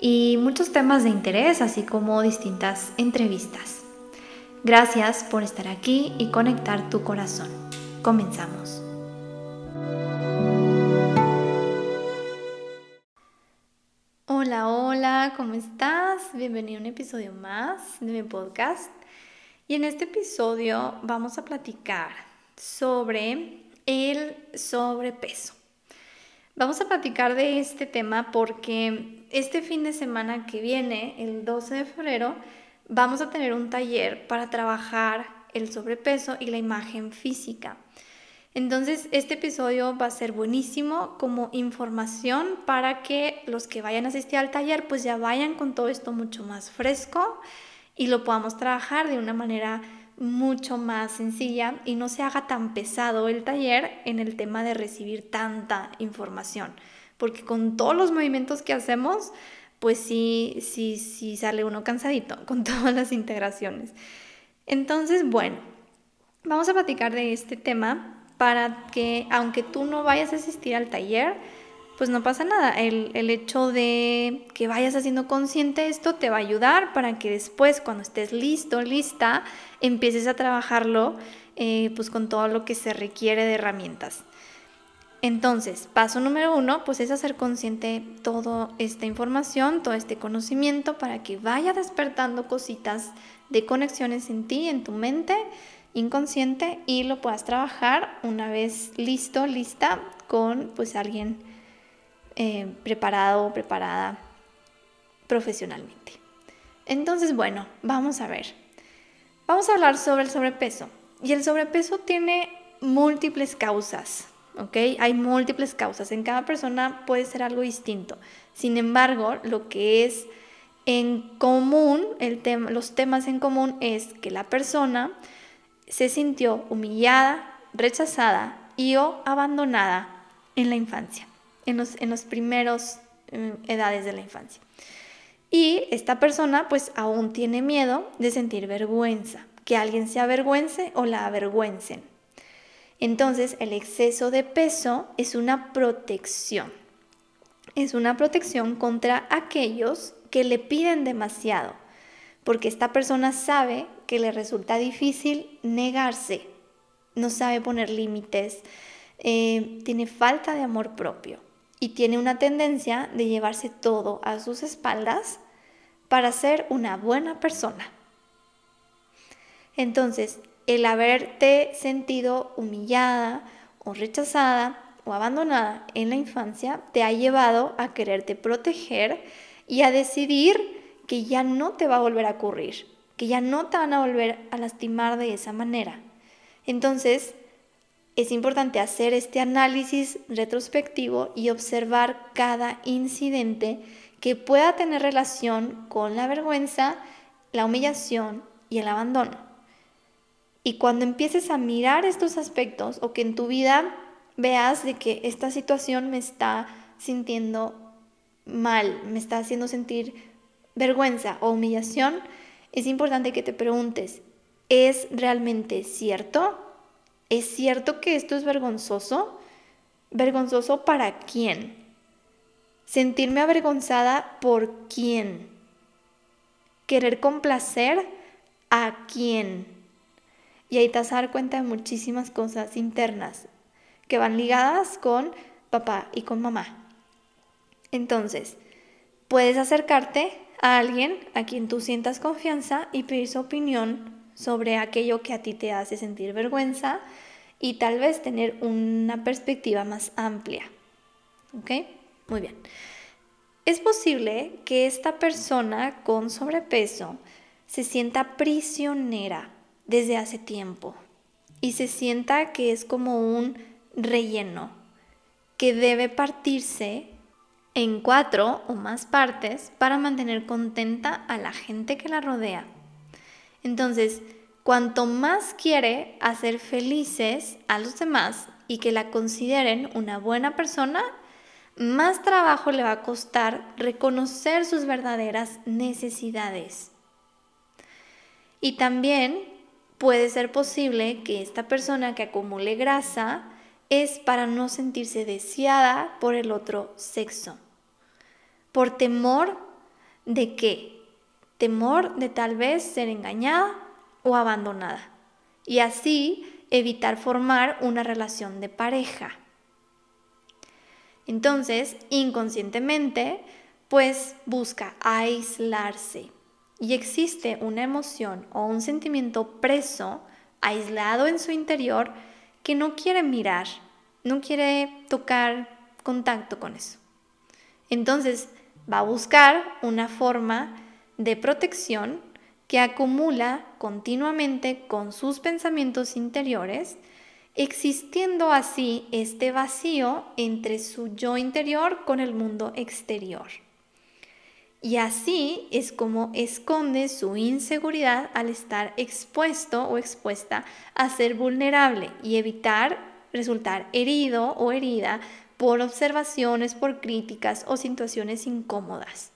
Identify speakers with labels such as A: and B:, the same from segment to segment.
A: y muchos temas de interés, así como distintas entrevistas. Gracias por estar aquí y conectar tu corazón. Comenzamos. Hola, hola, ¿cómo estás? Bienvenido a un episodio más de mi podcast. Y en este episodio vamos a platicar sobre el sobrepeso. Vamos a platicar de este tema porque este fin de semana que viene, el 12 de febrero, vamos a tener un taller para trabajar el sobrepeso y la imagen física. Entonces, este episodio va a ser buenísimo como información para que los que vayan a asistir al taller pues ya vayan con todo esto mucho más fresco y lo podamos trabajar de una manera mucho más sencilla y no se haga tan pesado el taller en el tema de recibir tanta información, porque con todos los movimientos que hacemos, pues sí, sí, sí sale uno cansadito con todas las integraciones. Entonces, bueno, vamos a platicar de este tema para que aunque tú no vayas a asistir al taller, pues no pasa nada. El, hecho de que vayas haciendo consciente esto te va a ayudar para que después, cuando estés listo, lista, empieces a trabajarlo eh, pues con todo lo que se requiere de herramientas. Entonces, paso número uno, pues es hacer consciente toda esta información, todo este conocimiento para que vaya despertando cositas de conexiones en ti, en tu mente inconsciente y lo puedas trabajar una vez listo, lista con pues alguien eh, preparado o preparada profesionalmente. Entonces, bueno, vamos a ver. Vamos a hablar sobre el sobrepeso. Y el sobrepeso tiene múltiples causas, ¿ok? Hay múltiples causas. En cada persona puede ser algo distinto. Sin embargo, lo que es en común, el los temas en común es que la persona se sintió humillada, rechazada y o abandonada en la infancia en los, en primeros eh, edades de la infancia. Y esta persona pues aún tiene miedo de sentir vergüenza, que alguien se avergüence o la avergüencen. Entonces el exceso de peso es una protección. Es una protección contra aquellos que le piden demasiado, porque esta persona sabe que le resulta difícil negarse, no sabe poner límites, eh, tiene falta de amor propio y tiene una tendencia de llevarse todo a sus espaldas para ser una buena persona. Entonces, el haberte sentido humillada o rechazada o abandonada en la infancia te ha llevado a quererte proteger y a decidir que ya no te va a volver a ocurrir, que ya no te van a volver a lastimar de esa manera. Entonces, es importante hacer este análisis retrospectivo y observar cada incidente que pueda tener relación con la vergüenza, la humillación y el abandono. Y cuando empieces a mirar estos aspectos o que en tu vida veas de que esta situación me está sintiendo mal, me está haciendo sentir vergüenza o humillación, es importante que te preguntes, ¿es realmente cierto? ¿Es cierto que esto es vergonzoso? ¿Vergonzoso para quién? Sentirme avergonzada por quién? Querer complacer a quién? Y ahí te vas a dar cuenta de muchísimas cosas internas que van ligadas con papá y con mamá. Entonces, puedes acercarte a alguien a quien tú sientas confianza y pedir su opinión sobre aquello que a ti te hace sentir vergüenza y tal vez tener una perspectiva más amplia. ¿Ok? Muy bien. Es posible que esta persona con sobrepeso se sienta prisionera desde hace tiempo y se sienta que es como un relleno que debe partirse en cuatro o más partes para mantener contenta a la gente que la rodea. Entonces, cuanto más quiere hacer felices a los demás y que la consideren una buena persona, más trabajo le va a costar reconocer sus verdaderas necesidades. Y también puede ser posible que esta persona que acumule grasa es para no sentirse deseada por el otro sexo. Por temor de qué? Temor de tal vez ser engañada o abandonada. Y así evitar formar una relación de pareja. Entonces, inconscientemente, pues busca aislarse. Y existe una emoción o un sentimiento preso, aislado en su interior, que no quiere mirar, no quiere tocar contacto con eso. Entonces, va a buscar una forma de protección que acumula continuamente con sus pensamientos interiores existiendo así este vacío entre su yo interior con el mundo exterior. Y así es como esconde su inseguridad al estar expuesto o expuesta a ser vulnerable y evitar resultar herido o herida por observaciones, por críticas o situaciones incómodas.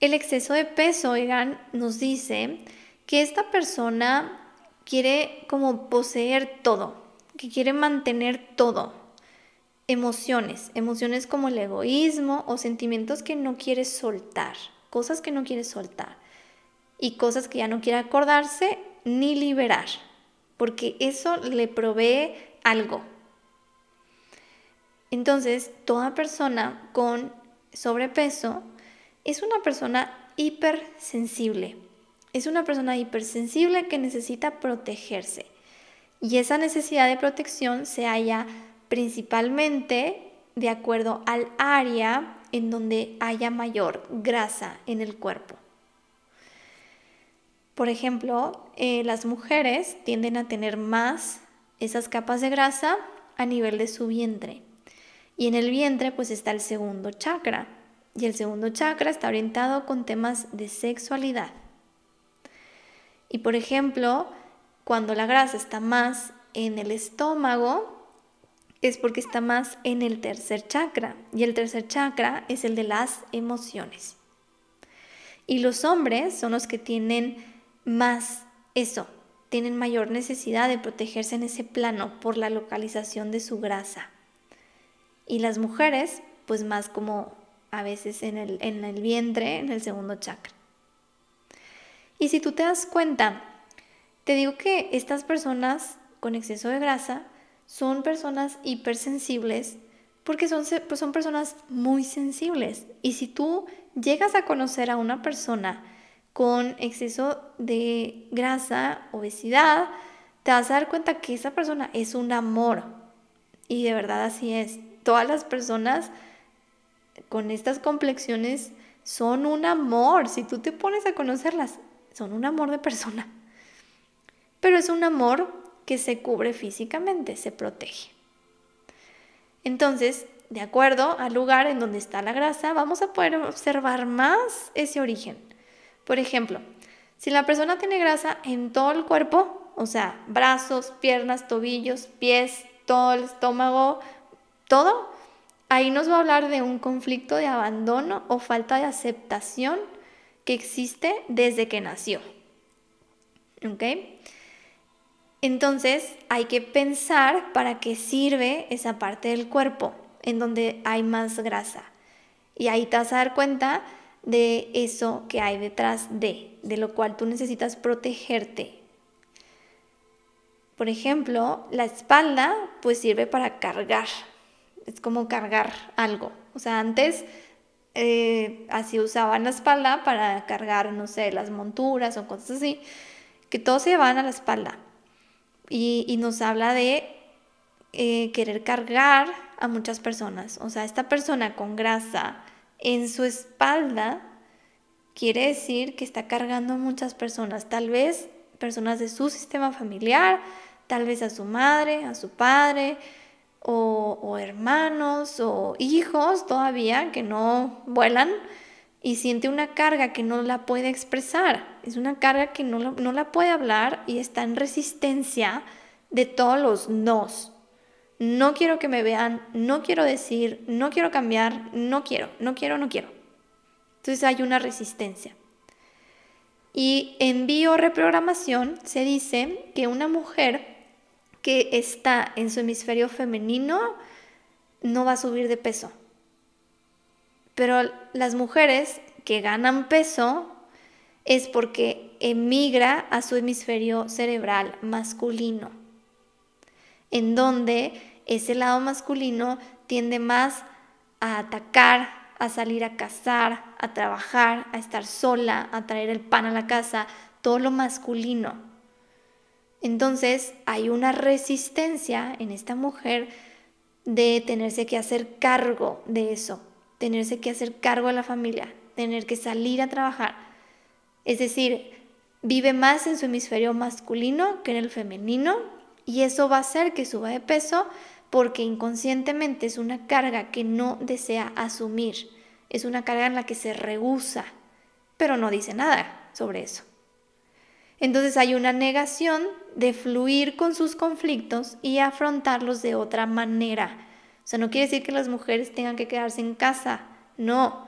A: El exceso de peso, oigan, nos dice que esta persona quiere como poseer todo, que quiere mantener todo. Emociones, emociones como el egoísmo o sentimientos que no quiere soltar, cosas que no quiere soltar y cosas que ya no quiere acordarse ni liberar, porque eso le provee algo. Entonces, toda persona con sobrepeso es una persona hipersensible es una persona hipersensible que necesita protegerse. Y esa necesidad de protección se halla principalmente de acuerdo al área en donde haya mayor grasa en el cuerpo. Por ejemplo, eh, las mujeres tienden a tener más esas capas de grasa a nivel de su vientre. Y en el vientre pues está el segundo chakra. Y el segundo chakra está orientado con temas de sexualidad. Y por ejemplo, cuando la grasa está más en el estómago, es porque está más en el tercer chakra. Y el tercer chakra es el de las emociones. Y los hombres son los que tienen más eso, tienen mayor necesidad de protegerse en ese plano por la localización de su grasa. Y las mujeres, pues más como a veces en el, en el vientre, en el segundo chakra. Y si tú te das cuenta, te digo que estas personas con exceso de grasa son personas hipersensibles porque son, pues son personas muy sensibles. Y si tú llegas a conocer a una persona con exceso de grasa, obesidad, te vas a dar cuenta que esa persona es un amor. Y de verdad así es. Todas las personas con estas complexiones son un amor. Si tú te pones a conocerlas, son un amor de persona. Pero es un amor que se cubre físicamente, se protege. Entonces, de acuerdo al lugar en donde está la grasa, vamos a poder observar más ese origen. Por ejemplo, si la persona tiene grasa en todo el cuerpo, o sea, brazos, piernas, tobillos, pies, todo el estómago, todo, ahí nos va a hablar de un conflicto de abandono o falta de aceptación que existe desde que nació. ¿Ok? Entonces hay que pensar para qué sirve esa parte del cuerpo en donde hay más grasa. Y ahí te vas a dar cuenta de eso que hay detrás de, de lo cual tú necesitas protegerte. Por ejemplo, la espalda pues sirve para cargar. Es como cargar algo. O sea, antes eh, así usaban la espalda para cargar, no sé, las monturas o cosas así, que todos se llevaban a la espalda. Y, nos habla de eh, querer cargar a muchas personas. O sea, esta persona con grasa en su espalda quiere decir que está cargando a muchas personas, tal vez personas de su sistema familiar, tal vez a su madre, a su padre, o, hermanos o hijos todavía que no vuelan y siente una carga que no la puede expresar. Es una carga que no, no la puede hablar y está en resistencia de todos los nos. No quiero que me vean, no quiero decir, no quiero cambiar, no quiero, no quiero, no quiero. Entonces hay una resistencia. Y en bioreprogramación se dice que una mujer que está en su hemisferio femenino no va a subir de peso. Pero las mujeres que ganan peso es porque emigra a su hemisferio cerebral masculino, en donde ese lado masculino tiende más a atacar, a salir a cazar, a trabajar, a estar sola, a traer el pan a la casa, todo lo masculino. Entonces hay una resistencia en esta mujer de tenerse que hacer cargo de eso, tenerse que hacer cargo de la familia, tener que salir a trabajar. Es decir, vive más en su hemisferio masculino que en el femenino y eso va a hacer que suba de peso porque inconscientemente es una carga que no desea asumir, es una carga en la que se rehúsa, pero no dice nada sobre eso. Entonces hay una negación de fluir con sus conflictos y afrontarlos de otra manera. O sea, no quiere decir que las mujeres tengan que quedarse en casa, no.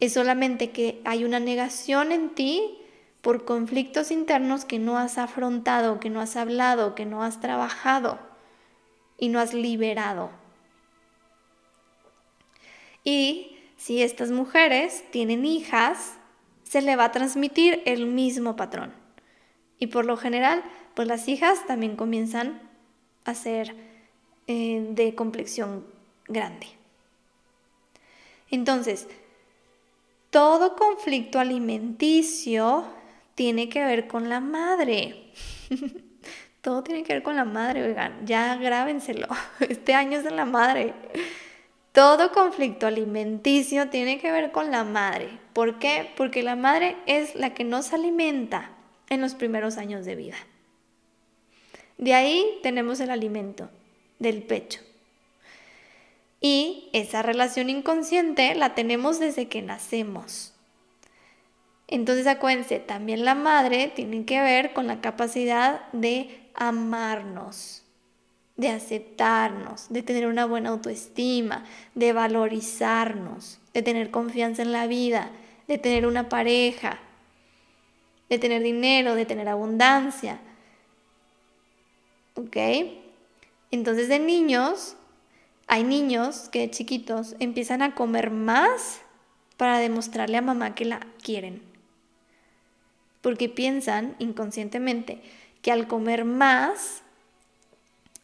A: Es solamente que hay una negación en ti por conflictos internos que no has afrontado, que no has hablado, que no has trabajado y no has liberado. Y si estas mujeres tienen hijas, se le va a transmitir el mismo patrón. Y por lo general, pues las hijas también comienzan a ser eh, de complexión grande. Entonces, todo conflicto alimenticio tiene que ver con la madre. todo tiene que ver con la madre, oigan, ya grábenselo. Este año es de la madre. Todo conflicto alimenticio tiene que ver con la madre. ¿Por qué? Porque la madre es la que nos alimenta en los primeros años de vida. De ahí tenemos el alimento del pecho. Y esa relación inconsciente la tenemos desde que nacemos. Entonces acuérdense, también la madre tiene que ver con la capacidad de amarnos, de aceptarnos, de tener una buena autoestima, de valorizarnos, de tener confianza en la vida, de tener una pareja, de tener dinero, de tener abundancia. ¿Ok? Entonces de niños, hay niños que de chiquitos empiezan a comer más para demostrarle a mamá que la quieren. Porque piensan inconscientemente que al comer más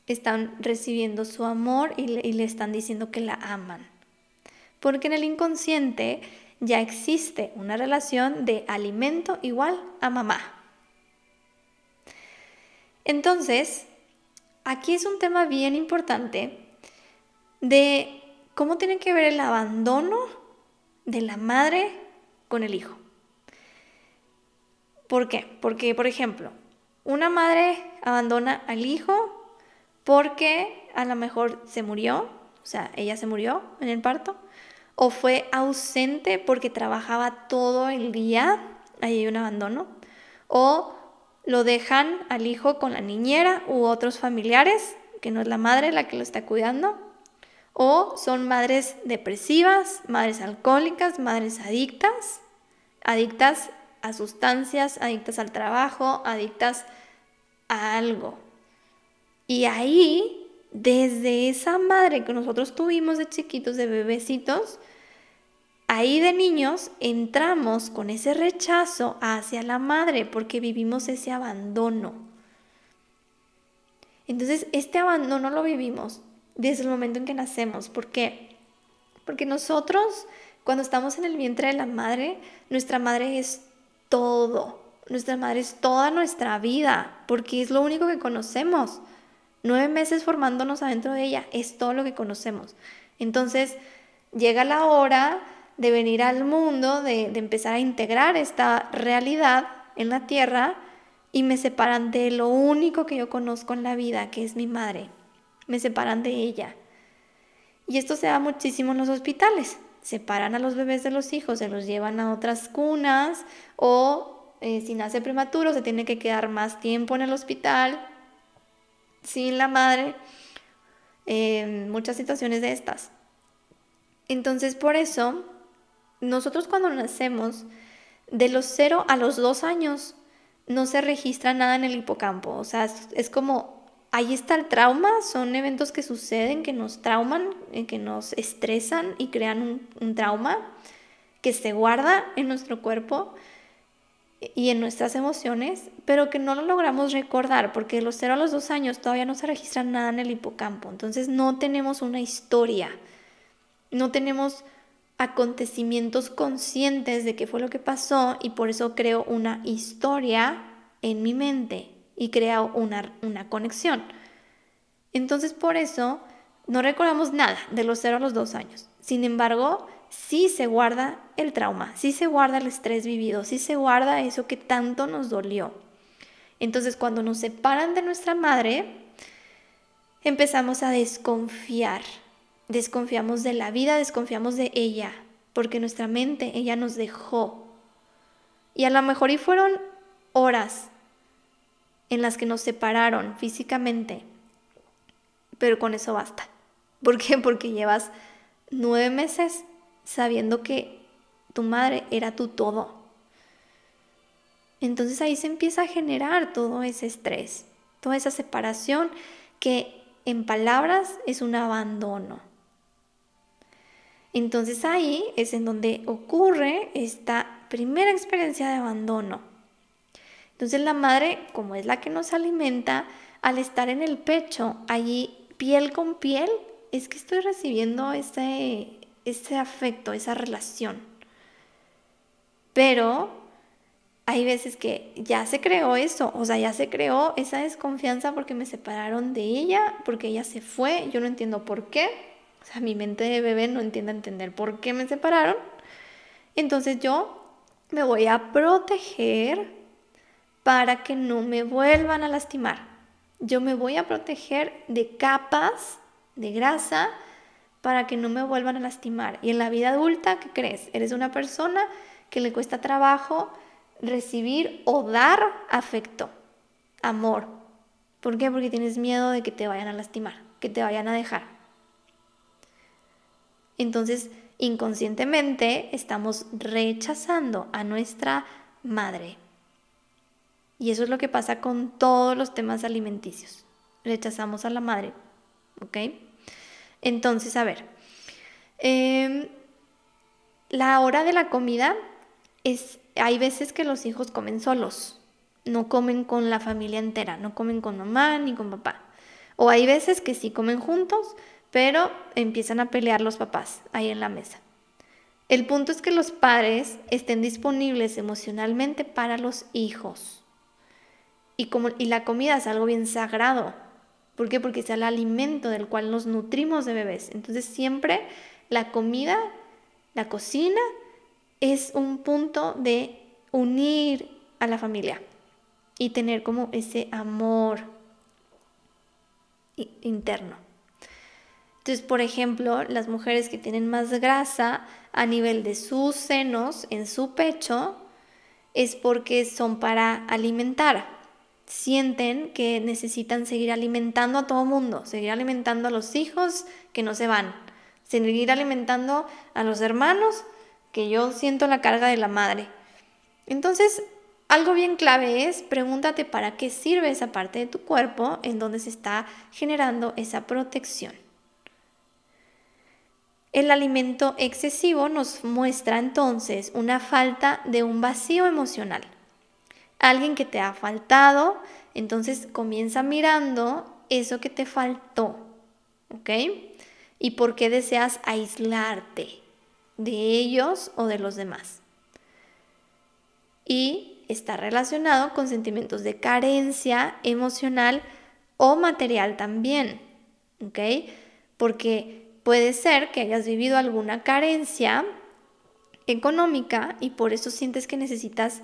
A: están recibiendo su amor y le, y le están diciendo que la aman. Porque en el inconsciente ya existe una relación de alimento igual a mamá. Entonces, aquí es un tema bien importante de cómo tiene que ver el abandono de la madre con el hijo. ¿Por qué? Porque, por ejemplo, una madre abandona al hijo porque a lo mejor se murió, o sea, ella se murió en el parto, o fue ausente porque trabajaba todo el día, ahí hay un abandono, o lo dejan al hijo con la niñera u otros familiares, que no es la madre la que lo está cuidando, o son madres depresivas, madres alcohólicas, madres adictas, adictas a sustancias, adictas al trabajo, adictas a algo. Y ahí desde esa madre que nosotros tuvimos de chiquitos, de bebecitos, ahí de niños entramos con ese rechazo hacia la madre porque vivimos ese abandono. Entonces, este abandono lo vivimos desde el momento en que nacemos. ¿Por qué? Porque nosotros, cuando estamos en el vientre de la madre, nuestra madre es todo. Nuestra madre es toda nuestra vida, porque es lo único que conocemos. Nueve meses formándonos adentro de ella es todo lo que conocemos. Entonces llega la hora de venir al mundo, de, empezar a integrar esta realidad en la tierra y me separan de lo único que yo conozco en la vida, que es mi madre. me separan de ella. Y esto se da muchísimo en los hospitales. Separan a los bebés de los hijos, se los llevan a otras cunas o eh, si nace prematuro se tiene que quedar más tiempo en el hospital sin la madre. muchas situaciones de estas. Entonces por eso, nosotros cuando nacemos, de los 0 a los 2 años, no se registra nada en el hipocampo. O sea, es como ahí está el trauma, son eventos que suceden, que nos trauman, eh, que nos estresan y crean un, trauma que se guarda en nuestro cuerpo y en nuestras emociones, pero que no lo logramos recordar porque de los 0 a los 2 años todavía no se registra nada en el hipocampo. Entonces no tenemos una historia, no tenemos acontecimientos conscientes de qué fue lo que pasó y por eso creo una historia en mi mente y crea una, una conexión. Entonces por eso no recordamos nada de los 0 a los 2 años. Sin embargo, sí se guarda el trauma, sí se guarda el estrés vivido, sí se guarda eso que tanto nos dolió. Entonces cuando nos separan de nuestra madre, empezamos a desconfiar. Desconfiamos de la vida, desconfiamos de ella, porque nuestra mente, ella nos dejó. Y a lo mejor y fueron horas, en las que nos separaron físicamente, pero con eso basta. ¿Por qué? Porque llevas nueve meses sabiendo que tu madre era tu todo. Entonces ahí se empieza a generar todo ese estrés, toda esa separación que en palabras es un abandono. Entonces ahí es en donde ocurre esta primera experiencia de abandono. Entonces la madre, como es la que nos alimenta, al estar en el pecho, allí piel con piel, es que estoy recibiendo ese, ese afecto, esa relación. Pero hay veces que ya se creó eso, o sea, ya se creó esa desconfianza porque me separaron de ella, porque ella se fue, yo no entiendo por qué, o sea, mi mente de bebé no entiende entender por qué me separaron. Entonces yo me voy a proteger para que no me vuelvan a lastimar. Yo me voy a proteger de capas de grasa para que no me vuelvan a lastimar. Y en la vida adulta, ¿qué crees? Eres una persona que le cuesta trabajo recibir o dar afecto, amor. ¿Por qué? Porque tienes miedo de que te vayan a lastimar, que te vayan a dejar. Entonces, inconscientemente estamos rechazando a nuestra madre. Y eso es lo que pasa con todos los temas alimenticios. Rechazamos a la madre, ¿ok? Entonces, a ver, em, la hora de la comida es, hay veces que los hijos comen solos, no comen con la familia entera, no comen con mamá ni con papá. O hay veces que sí comen juntos, pero empiezan a pelear los papás ahí en la mesa. El punto es que los padres estén disponibles emocionalmente para los hijos. Y, como, y la comida es algo bien sagrado. ¿Por qué? Porque es el alimento del cual nos nutrimos de bebés. Entonces siempre la comida, la cocina, es un punto de unir a la familia y tener como ese amor interno. Entonces, por ejemplo, las mujeres que tienen más grasa a nivel de sus senos, en su pecho, es porque son para alimentar sienten que necesitan seguir alimentando a todo mundo, seguir alimentando a los hijos que no se van, seguir alimentando a los hermanos que yo siento la carga de la madre. Entonces, algo bien clave es pregúntate para qué sirve esa parte de tu cuerpo en donde se está generando esa protección. El alimento excesivo nos muestra entonces una falta de un vacío emocional alguien que te ha faltado, entonces comienza mirando eso que te faltó, ¿ok? Y por qué deseas aislarte de ellos o de los demás. Y está relacionado con sentimientos de carencia emocional o material también, ¿ok? Porque puede ser que hayas vivido alguna carencia económica y por eso sientes que necesitas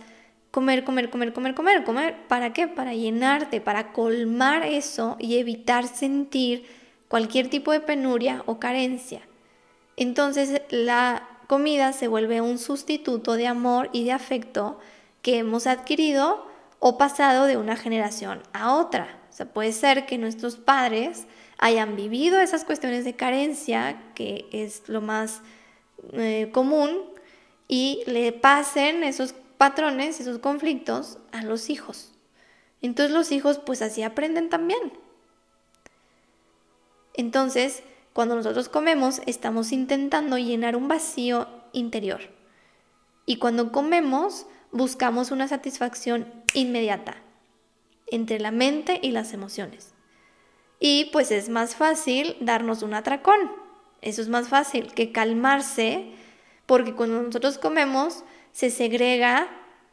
A: comer, comer, comer, comer, comer, comer. ¿Para qué? Para llenarte, para colmar eso y evitar sentir cualquier tipo de penuria o carencia. Entonces la comida se vuelve un sustituto de amor y de afecto que hemos adquirido o pasado de una generación a otra. O sea, puede ser que nuestros padres hayan vivido esas cuestiones de carencia, que es lo más eh, común, y le pasen esos patrones, esos conflictos a los hijos. Entonces los hijos pues así aprenden también. Entonces, cuando nosotros comemos, estamos intentando llenar un vacío interior. Y cuando comemos, buscamos una satisfacción inmediata entre la mente y las emociones. Y pues es más fácil darnos un atracón. Eso es más fácil que calmarse, porque cuando nosotros comemos se segrega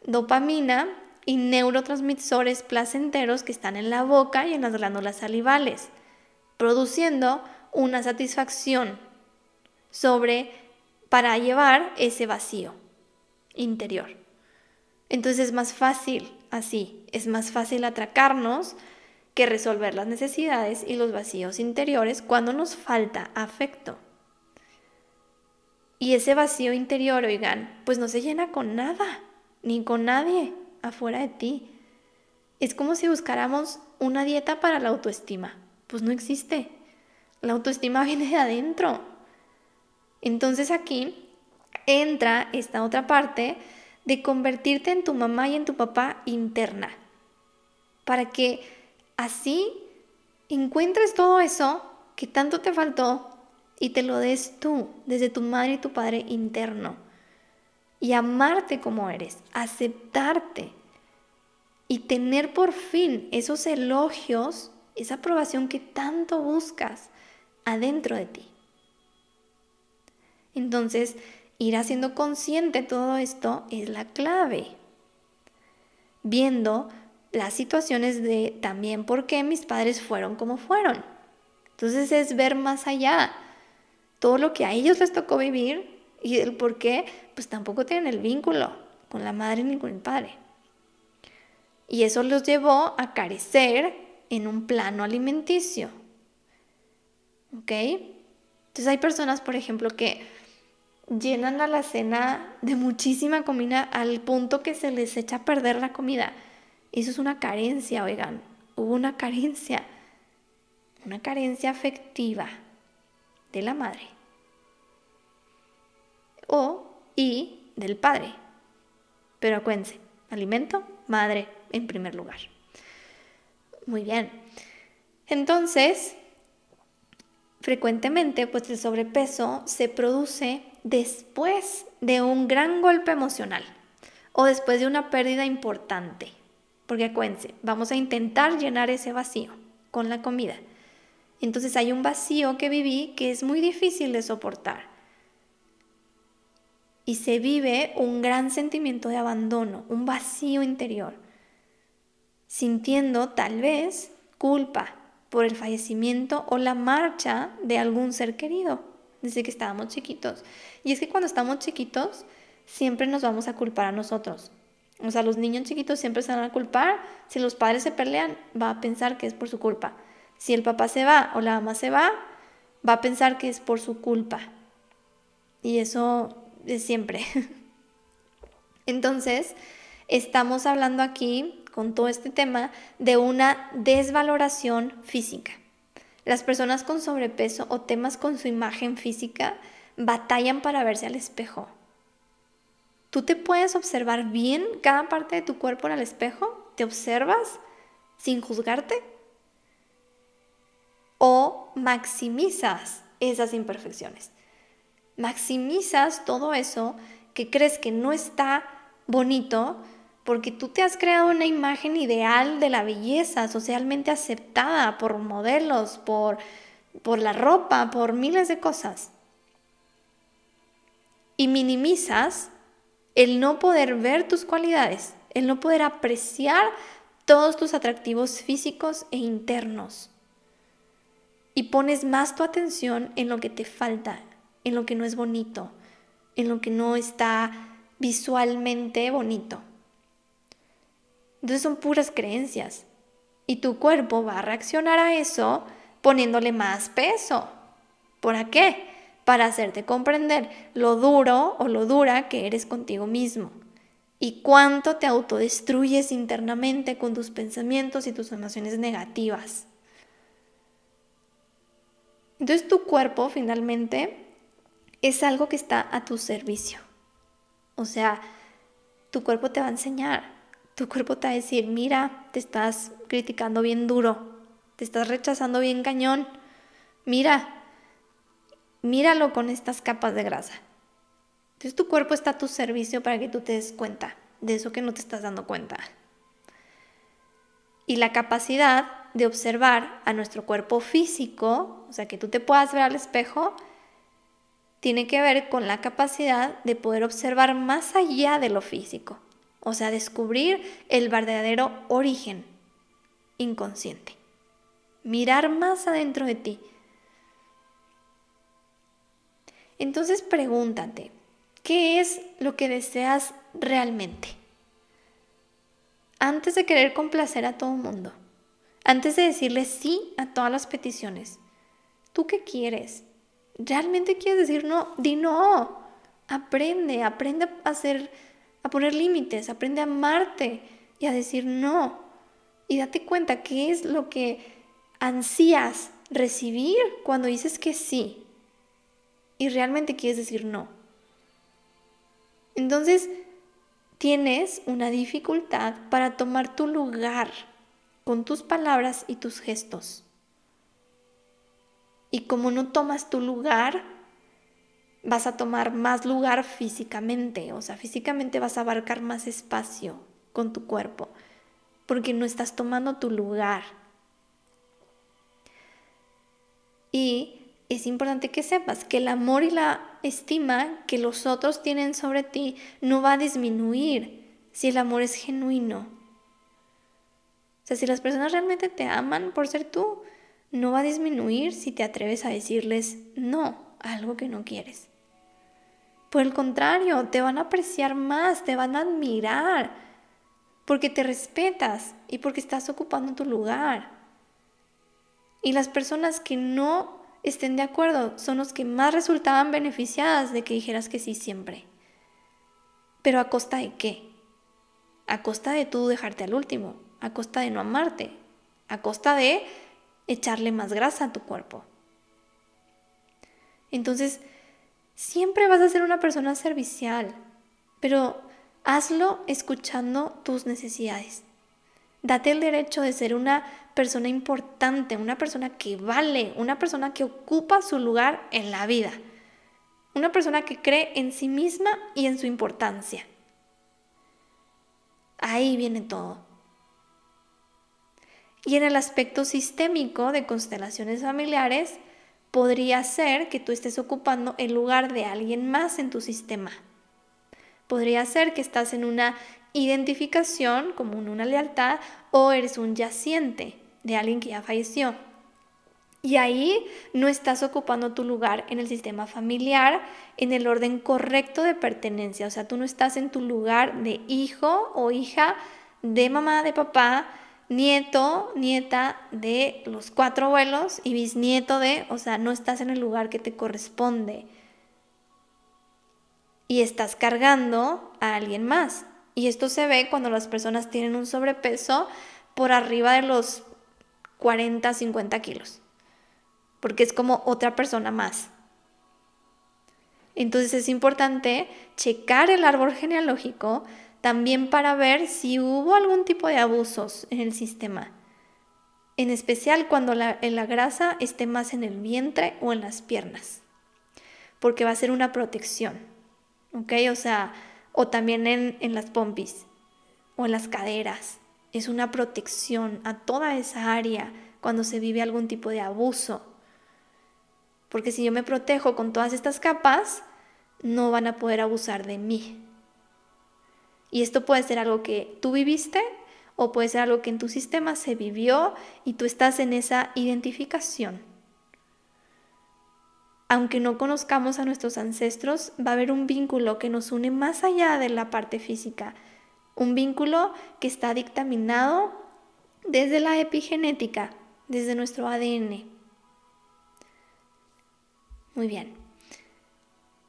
A: dopamina y neurotransmisores placenteros que están en la boca y en las glándulas salivales, produciendo una satisfacción sobre para llevar ese vacío interior. Entonces es más fácil así, es más fácil atracarnos resolver las necesidades y los vacíos interiores cuando nos falta afecto. Y ese vacío interior, oigan, pues no se llena con nada, ni con nadie afuera de ti. Es como si buscáramos una dieta para la autoestima. Pues no existe. La autoestima viene de adentro. Entonces aquí entra esta otra parte de convertirte en tu mamá y en tu papá interna. Para que así encuentres todo eso que tanto te faltó y te lo des tú, desde tu madre y tu padre interno. Y amarte como eres, aceptarte y tener por fin esos elogios, esa aprobación que tanto buscas adentro de ti. Entonces, ir haciendo consciente todo esto es la clave. Viendo las situaciones de también por qué mis padres fueron como fueron. Entonces es ver más allá. Todo lo que a ellos les tocó vivir y el por qué, pues tampoco tienen el vínculo con la madre ni con el padre. Y eso los llevó a carecer en un plano alimenticio. ¿Ok? Entonces hay personas, por ejemplo, que llenan a la cena de muchísima comida al punto que se les echa a perder la comida. Eso es una carencia, oigan. Hubo una carencia. Una carencia afectiva de la madre. O y del padre. Pero acuérdense, alimento, madre, en primer lugar. Muy bien. Entonces, frecuentemente, pues el sobrepeso se produce después de un gran golpe emocional o después de una pérdida importante. Porque acuérdense, vamos a intentar llenar ese vacío con la comida. Entonces hay un vacío que viví que es muy difícil de soportar. Y se vive un gran sentimiento de abandono, un vacío interior sintiendo tal vez culpa por el fallecimiento o la marcha de algún ser querido desde que estábamos chiquitos. Y es que cuando estamos chiquitos siempre nos vamos a culpar a nosotros. O sea, los niños chiquitos siempre se van a culpar. Si los padres se pelean, va a pensar que es por su culpa. Si el papá se va o la mamá se va, va a pensar que es por su culpa. Y eso es siempre. Entonces, estamos hablando aquí con todo este tema de una desvaloración física. Las personas con sobrepeso o temas con su imagen física batallan para verse al espejo. ¿Tú te puedes observar bien cada parte de tu cuerpo en el espejo? ¿Te observas sin juzgarte? ¿O maximizas esas imperfecciones? Maximizas todo eso que crees que no está bonito porque tú te has creado una imagen ideal de la belleza socialmente aceptada por modelos, por, por la ropa, por miles de cosas. Y minimizas el no poder ver tus cualidades, el no poder apreciar todos tus atractivos físicos e internos. Y pones más tu atención en lo que te falta, en lo que no es bonito, en lo que no está visualmente bonito. Entonces son puras creencias. Y tu cuerpo va a reaccionar a eso poniéndole más peso. ¿Para qué? Para hacerte comprender lo duro o lo dura que eres contigo mismo y cuánto te autodestruyes internamente con tus pensamientos y tus emociones negativas. Entonces tu cuerpo finalmente es algo que está a tu servicio. O sea, tu cuerpo te va a enseñar, tu cuerpo te va a decir, mira, te estás criticando bien duro, te estás rechazando bien cañón, mira, míralo con estas capas de grasa. Entonces tu cuerpo está a tu servicio para que tú te des cuenta de eso que no te estás dando cuenta. Y la capacidad de observar a nuestro cuerpo físico, o sea, que tú te puedas ver al espejo, tiene que ver con la capacidad de poder observar más allá de lo físico, o sea, descubrir el verdadero origen inconsciente, mirar más adentro de ti. Entonces pregúntate, ¿qué es lo que deseas realmente? Antes de querer complacer a todo el mundo, antes de decirle sí a todas las peticiones, ¿tú qué quieres? ¿Realmente quieres decir no? Di no. Aprende, aprende a hacer, a poner límites, aprende a amarte y a decir no. Y date cuenta qué es lo que ansías recibir cuando dices que sí y realmente quieres decir no. Entonces, tienes una dificultad para tomar tu lugar con tus palabras y tus gestos. Y como no tomas tu lugar, vas a tomar más lugar físicamente, o sea, físicamente vas a abarcar más espacio con tu cuerpo, porque no estás tomando tu lugar. Y es importante que sepas que el amor y la estima que los otros tienen sobre ti no va a disminuir si el amor es genuino. O sea, si las personas realmente te aman por ser tú, no va a disminuir si te atreves a decirles no a algo que no quieres. Por el contrario, te van a apreciar más, te van a admirar, porque te respetas y porque estás ocupando tu lugar. Y las personas que no estén de acuerdo son los que más resultaban beneficiadas de que dijeras que sí siempre. Pero a costa de qué? A costa de tú dejarte al último, a costa de no amarte, a costa de echarle más grasa a tu cuerpo. Entonces, siempre vas a ser una persona servicial, pero hazlo escuchando tus necesidades. Date el derecho de ser una persona importante, una persona que vale, una persona que ocupa su lugar en la vida, una persona que cree en sí misma y en su importancia. Ahí viene todo. Y en el aspecto sistémico de constelaciones familiares, podría ser que tú estés ocupando el lugar de alguien más en tu sistema. Podría ser que estás en una identificación, como en una lealtad, o eres un yaciente de alguien que ya falleció. Y ahí no estás ocupando tu lugar en el sistema familiar en el orden correcto de pertenencia. O sea, tú no estás en tu lugar de hijo o hija de mamá, de papá, nieto, nieta de los cuatro abuelos y bisnieto de, o sea, no estás en el lugar que te corresponde. Y estás cargando a alguien más. Y esto se ve cuando las personas tienen un sobrepeso por arriba de los 40, 50 kilos. Porque es como otra persona más. Entonces es importante checar el árbol genealógico también para ver si hubo algún tipo de abusos en el sistema. En especial cuando la, la grasa esté más en el vientre o en las piernas. Porque va a ser una protección. ¿Ok? O sea, o también en, en las pompis o en las caderas. Es una protección a toda esa área cuando se vive algún tipo de abuso. Porque si yo me protejo con todas estas capas, no van a poder abusar de mí. Y esto puede ser algo que tú viviste o puede ser algo que en tu sistema se vivió y tú estás en esa identificación. Aunque no conozcamos a nuestros ancestros, va a haber un vínculo que nos une más allá de la parte física, un vínculo que está dictaminado desde la epigenética, desde nuestro ADN. Muy bien.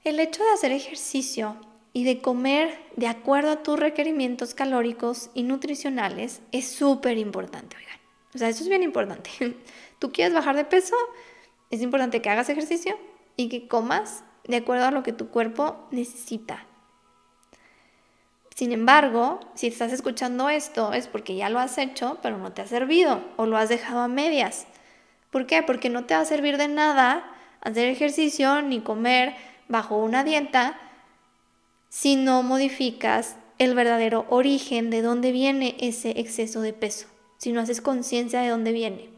A: El hecho de hacer ejercicio y de comer de acuerdo a tus requerimientos calóricos y nutricionales es súper importante, oigan. O sea, eso es bien importante. Tú quieres bajar de peso, es importante que hagas ejercicio y que comas de acuerdo a lo que tu cuerpo necesita. Sin embargo, si estás escuchando esto es porque ya lo has hecho, pero no te ha servido o lo has dejado a medias. ¿Por qué? Porque no te va a servir de nada hacer ejercicio ni comer bajo una dieta si no modificas el verdadero origen de dónde viene ese exceso de peso, si no haces conciencia de dónde viene.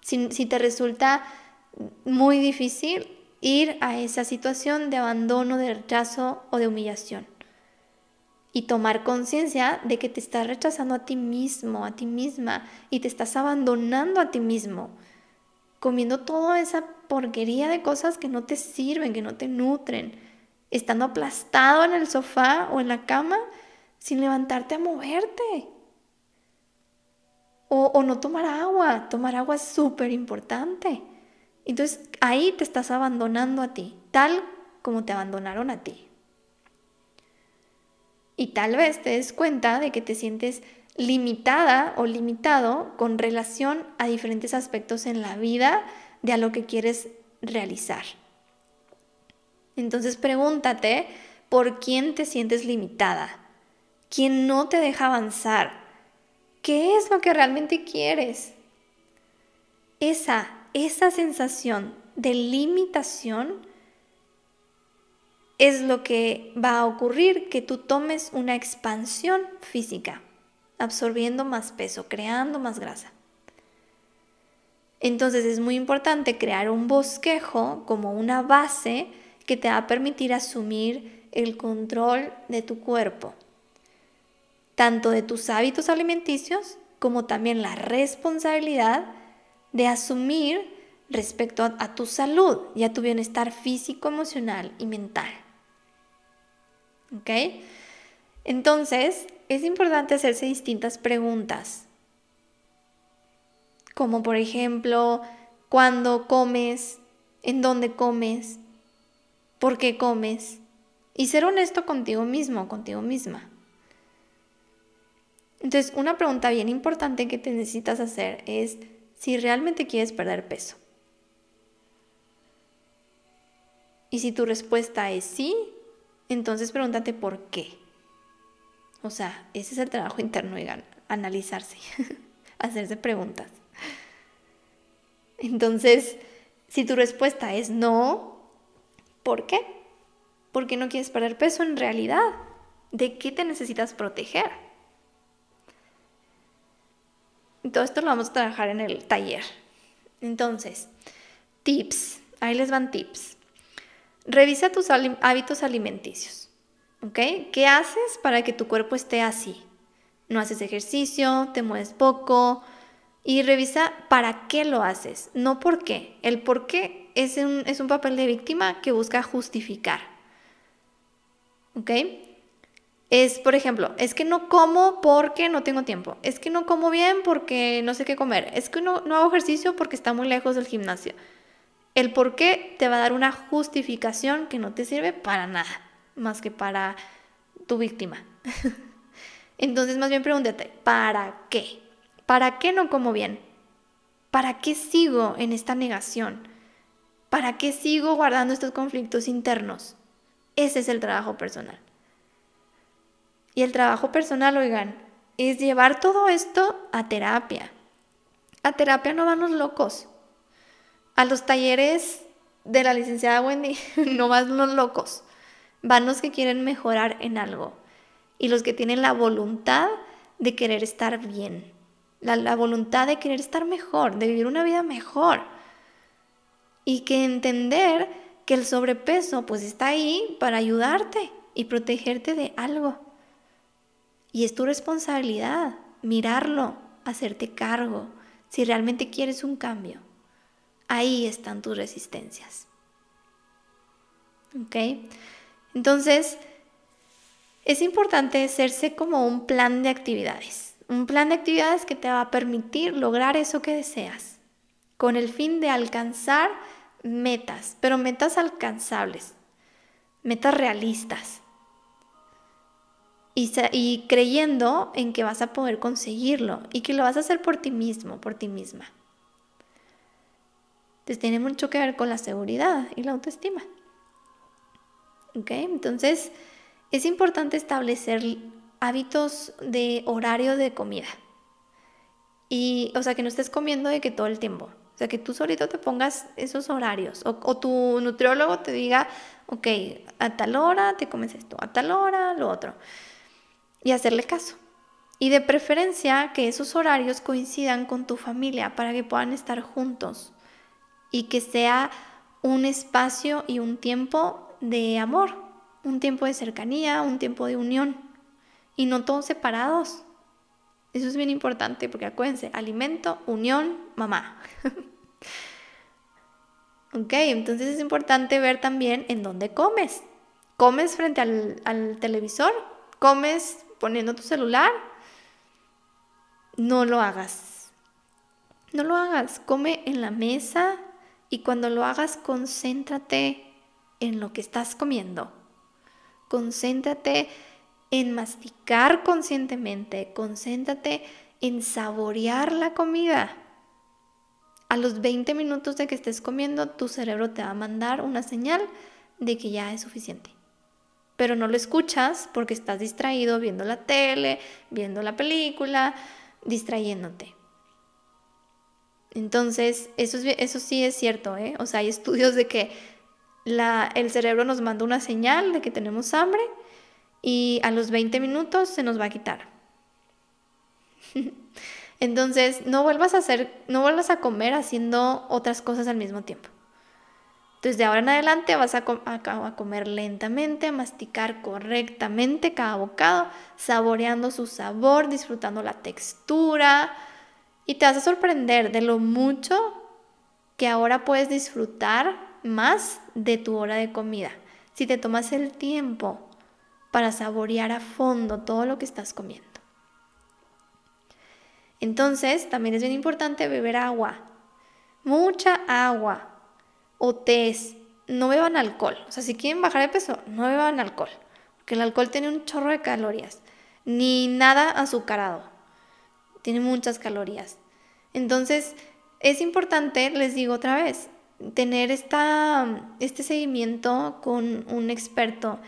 A: Si, si, te resulta muy difícil ir a esa situación de abandono, de rechazo o de humillación. Y tomar conciencia de que te estás rechazando a ti mismo, a ti misma, y te estás abandonando a ti mismo, comiendo toda esa porquería de cosas que no te sirven, que no te nutren estando aplastado en el sofá o en la cama sin levantarte a moverte. O, no tomar agua. Tomar agua es súper importante. Entonces ahí te estás abandonando a ti, tal como te abandonaron a ti. Y tal vez te des cuenta de que te sientes limitada o limitado con relación a diferentes aspectos en la vida de a lo que quieres realizar. Entonces pregúntate por quién te sientes limitada, quién no te deja avanzar, qué es lo que realmente quieres. Esa, esa sensación de limitación es lo que va a ocurrir que tú tomes una expansión física, absorbiendo más peso, creando más grasa. Entonces es muy importante crear un bosquejo como una base que te va a permitir asumir el control de tu cuerpo, tanto de tus hábitos alimenticios como también la responsabilidad de asumir respecto a, tu salud y a tu bienestar físico, emocional y mental. ¿Ok? Entonces, es importante hacerse distintas preguntas, como por ejemplo, ¿cuándo comes? ¿En dónde comes? por qué comes y ser honesto contigo mismo, contigo misma. Entonces, una pregunta bien importante que te necesitas hacer es si realmente quieres perder peso. Y si tu respuesta es sí, entonces pregúntate por qué. O sea, ese es el trabajo interno, y analizarse, hacerse preguntas. Entonces, si tu respuesta es no, ¿Por qué? Porque no quieres perder peso en realidad. ¿De qué te necesitas proteger? todo esto lo vamos a trabajar en el taller. Entonces, tips. Ahí les van tips. Revisa tus hábitos alimenticios. ¿Ok? ¿Qué haces para que tu cuerpo esté así? No haces ejercicio, te mueves poco. Y revisa para qué lo haces, no por qué. El por qué es un, es un papel de víctima que busca justificar. ¿Ok? Es, por ejemplo, es que no como porque no tengo tiempo. Es que no como bien porque no sé qué comer. Es que no, no hago ejercicio porque está muy lejos del gimnasio. El por qué te va a dar una justificación que no te sirve para nada, más que para tu víctima. Entonces, más bien pregúntate, ¿para qué? ¿Para qué no como bien? ¿Para qué sigo en esta negación? ¿Para qué sigo guardando estos conflictos internos? Ese es el trabajo personal. Y el trabajo personal, oigan, es llevar todo esto a terapia. A terapia no van los locos. A los talleres de la licenciada Wendy no van los locos. Van los que quieren mejorar en algo. Y los que tienen la voluntad de querer estar bien. La, la voluntad de querer estar mejor, de vivir una vida mejor y que entender que el sobrepeso pues está ahí para ayudarte y protegerte de algo. Y es tu responsabilidad mirarlo, hacerte cargo, si realmente quieres un cambio. Ahí están tus resistencias. ¿Ok? Entonces, es importante hacerse como un plan de actividades. Un plan de actividades que te va a permitir lograr eso que deseas, con el fin de alcanzar metas, pero metas alcanzables, metas realistas. Y, y, creyendo en que vas a poder conseguirlo y que lo vas a hacer por ti mismo, por ti misma. Entonces tiene mucho que ver con la seguridad y la autoestima. ¿Ok? Entonces es importante establecer hábitos de horario de comida. Y, o sea, que no estés comiendo de que todo el tiempo. O sea, que tú solito te pongas esos horarios. O, tu nutriólogo te diga, ok, a tal hora te comes esto, a tal hora lo otro. Y hacerle caso. Y de preferencia que esos horarios coincidan con tu familia para que puedan estar juntos. Y que sea un espacio y un tiempo de amor, un tiempo de cercanía, un tiempo de unión. Y no todos separados. Eso es bien importante porque acuérdense, alimento, unión, mamá. ok, entonces es importante ver también en dónde comes. ¿Comes frente al, al televisor? ¿Comes poniendo tu celular? No lo hagas. No lo hagas. Come en la mesa y cuando lo hagas, concéntrate en lo que estás comiendo. Concéntrate en masticar conscientemente, concéntrate en saborear la comida. A los 20 minutos de que estés comiendo, tu cerebro te va a mandar una señal de que ya es suficiente. Pero no lo escuchas porque estás distraído viendo la tele, viendo la película, distrayéndote. Entonces, eso, eso sí es cierto, ¿eh? O sea, hay estudios de que la, el cerebro nos manda una señal de que tenemos hambre y a los 20 minutos se nos va a quitar. Entonces, no vuelvas a hacer, no vuelvas a comer haciendo otras cosas al mismo tiempo. Entonces, de ahora en adelante vas a, a, comer lentamente, a masticar correctamente cada bocado, saboreando su sabor, disfrutando la textura. Y te vas a sorprender de lo mucho que ahora puedes disfrutar más de tu hora de comida. Si te tomas el tiempo para saborear a fondo todo lo que estás comiendo. Entonces, también es bien importante beber agua, mucha agua o tés. No beban alcohol. O sea, si quieren bajar de peso, no beban alcohol, porque el alcohol tiene un chorro de calorías, ni nada azucarado. Tiene muchas calorías. Entonces, es importante, les digo otra vez, tener esta, este seguimiento con un experto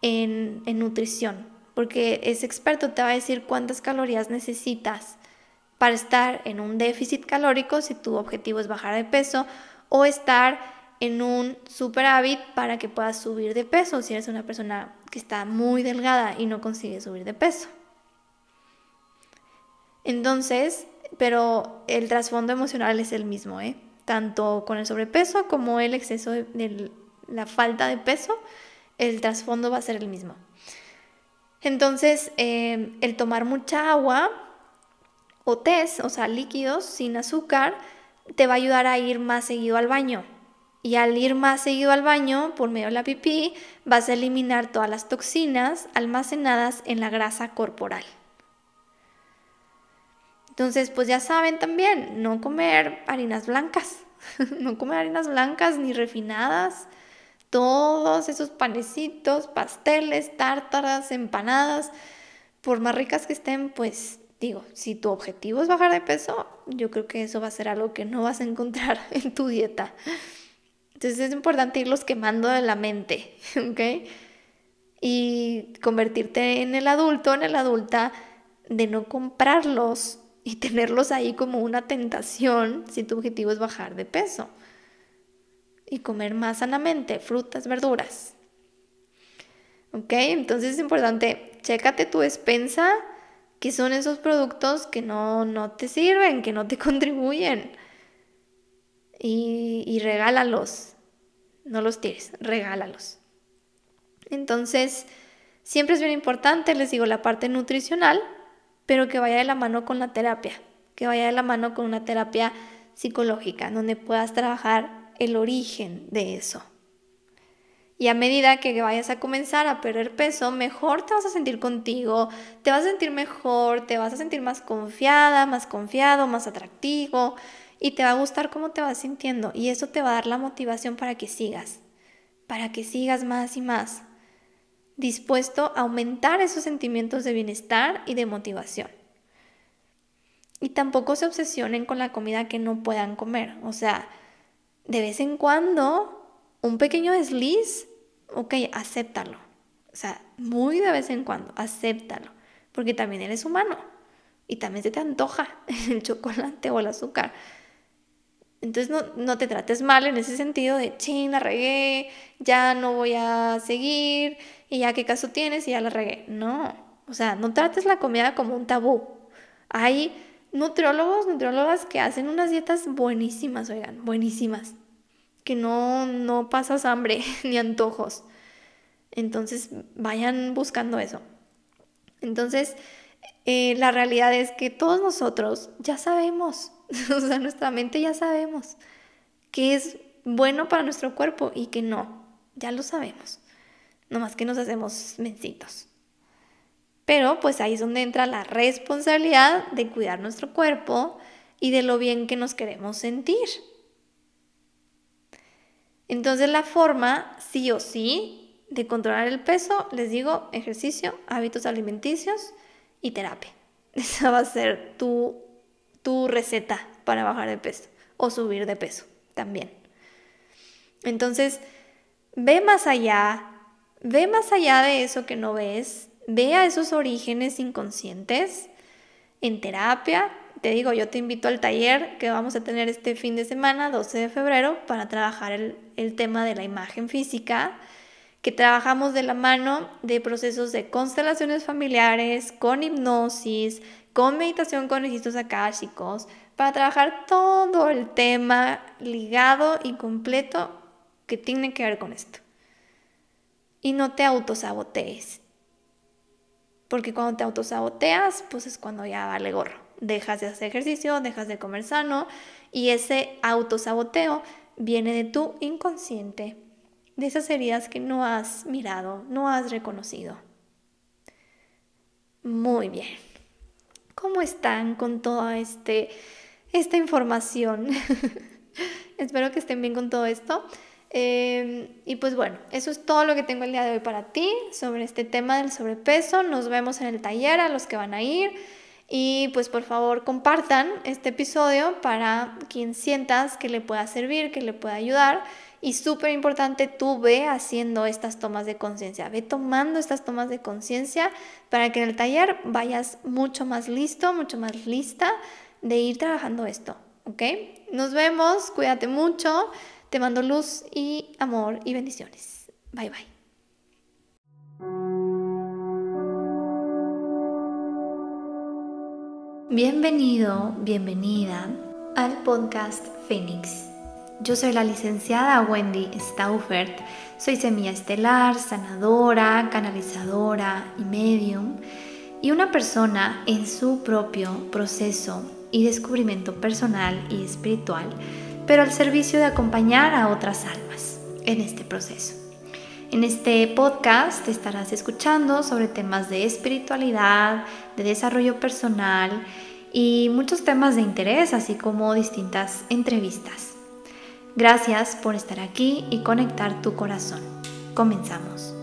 A: en, nutrición, porque ese experto te va a decir cuántas calorías necesitas para estar en un déficit calórico si tu objetivo es bajar de peso o estar en un superávit para que puedas subir de peso si eres una persona que está muy delgada y no consigue subir de peso. Entonces, pero el trasfondo emocional es el mismo, ¿eh? tanto con el sobrepeso como el exceso de la falta de peso el trasfondo va a ser el mismo. Entonces, eh, el tomar mucha agua o test, o sea, líquidos sin azúcar, te va a ayudar a ir más seguido al baño. Y al ir más seguido al baño, por medio de la pipí, vas a eliminar todas las toxinas almacenadas en la grasa corporal. Entonces, pues ya saben también, no comer harinas blancas, no comer harinas blancas ni refinadas, todos esos panecitos, pasteles, tártaras, empanadas, por más ricas que estén, pues digo, si tu objetivo es bajar de peso, yo creo que eso va a ser algo que no vas a encontrar en tu dieta. Entonces es importante irlos quemando de la mente, ¿ok? Y convertirte en el adulto, en el adulta, de no comprarlos y tenerlos ahí como una tentación si tu objetivo es bajar de peso y comer más sanamente, frutas, verduras. ¿Ok? Entonces es importante, chécate tu despensa, que son esos productos que no, no te sirven, que no te contribuyen. Y, y regálalos. No los tires, regálalos. Entonces, siempre es bien importante, les digo, la parte nutricional, pero que vaya de la mano con la terapia, que vaya de la mano con una terapia psicológica, donde puedas trabajar el origen de eso. Y a medida que vayas a comenzar a perder peso, mejor te vas a sentir contigo, te vas a sentir mejor, te vas a sentir más confiada, más confiado, más atractivo y te va a gustar cómo te vas sintiendo y eso te va a dar la motivación para que sigas, para que sigas más y más, dispuesto a aumentar esos sentimientos de bienestar y de motivación. Y tampoco se obsesionen con la comida que no puedan comer, o sea, de vez en cuando un pequeño desliz, ok, acéptalo. O sea, muy de vez en cuando, acéptalo, porque también eres humano y también se te antoja el chocolate o el azúcar. Entonces no, no, te trates mal en ese sentido de, ching, la regué, ya no voy a seguir, y ya qué caso tienes y ya la regué. No, o sea, no trates la comida como un tabú. Hay nutriólogos, nutriólogas que hacen unas dietas buenísimas, oigan, buenísimas, que no, no pasas hambre ni antojos. Entonces vayan buscando eso. Entonces, eh, la realidad es que todos nosotros ya sabemos o sea, nuestra mente ya sabemos que es bueno para nuestro cuerpo y que no, ya lo sabemos. Nomás que nos hacemos mencitos. Pero pues ahí es donde entra la responsabilidad de cuidar nuestro cuerpo y de lo bien que nos queremos sentir. Entonces la forma, sí o sí, de controlar el peso, les digo, ejercicio, hábitos alimenticios y terapia. Esa va a ser tu tu receta para bajar de peso o subir de peso también. Entonces, ve más allá, ve más allá de eso que no ves, ve a esos orígenes inconscientes en terapia. Te digo, yo te invito al taller que vamos a tener este fin de semana, 12 de febrero, para trabajar el, tema de la imagen física, que trabajamos de la mano de procesos de constelaciones familiares, con hipnosis, con meditación con registros akáshicos, para trabajar todo el tema ligado y completo que tiene que ver con esto. Y no te autosabotees. Porque cuando te autosaboteas, pues es cuando ya vale gorro. Dejas de hacer ejercicio, dejas de comer sano y ese autosaboteo viene de tu inconsciente, de esas heridas que no has mirado, no has reconocido. Muy bien. ¿Cómo están con toda este, esta información? Espero que estén bien con todo esto. Em, y pues bueno, eso es todo lo que tengo el día de hoy para ti sobre este tema del sobrepeso. Nos vemos en el taller a los que van a ir. Y pues por favor compartan este episodio para quien sientas que le pueda servir, que le pueda ayudar. Y súper importante, tú ve haciendo estas tomas de conciencia, ve tomando estas tomas de conciencia para que en el taller vayas mucho más listo, mucho más lista de ir trabajando esto, ¿ok? Nos vemos, cuídate mucho, te mando luz y amor y bendiciones. Bye bye. Bienvenido, bienvenida al podcast Phoenix yo soy la licenciada Wendy Staufert, soy semilla estelar, sanadora, canalizadora y medium y una persona en su propio proceso y descubrimiento personal y espiritual, pero al servicio de acompañar a otras almas en este proceso. En este podcast estarás escuchando sobre temas de espiritualidad, de desarrollo personal y muchos temas de interés, así como distintas entrevistas. Gracias por estar aquí y conectar tu corazón. Comenzamos.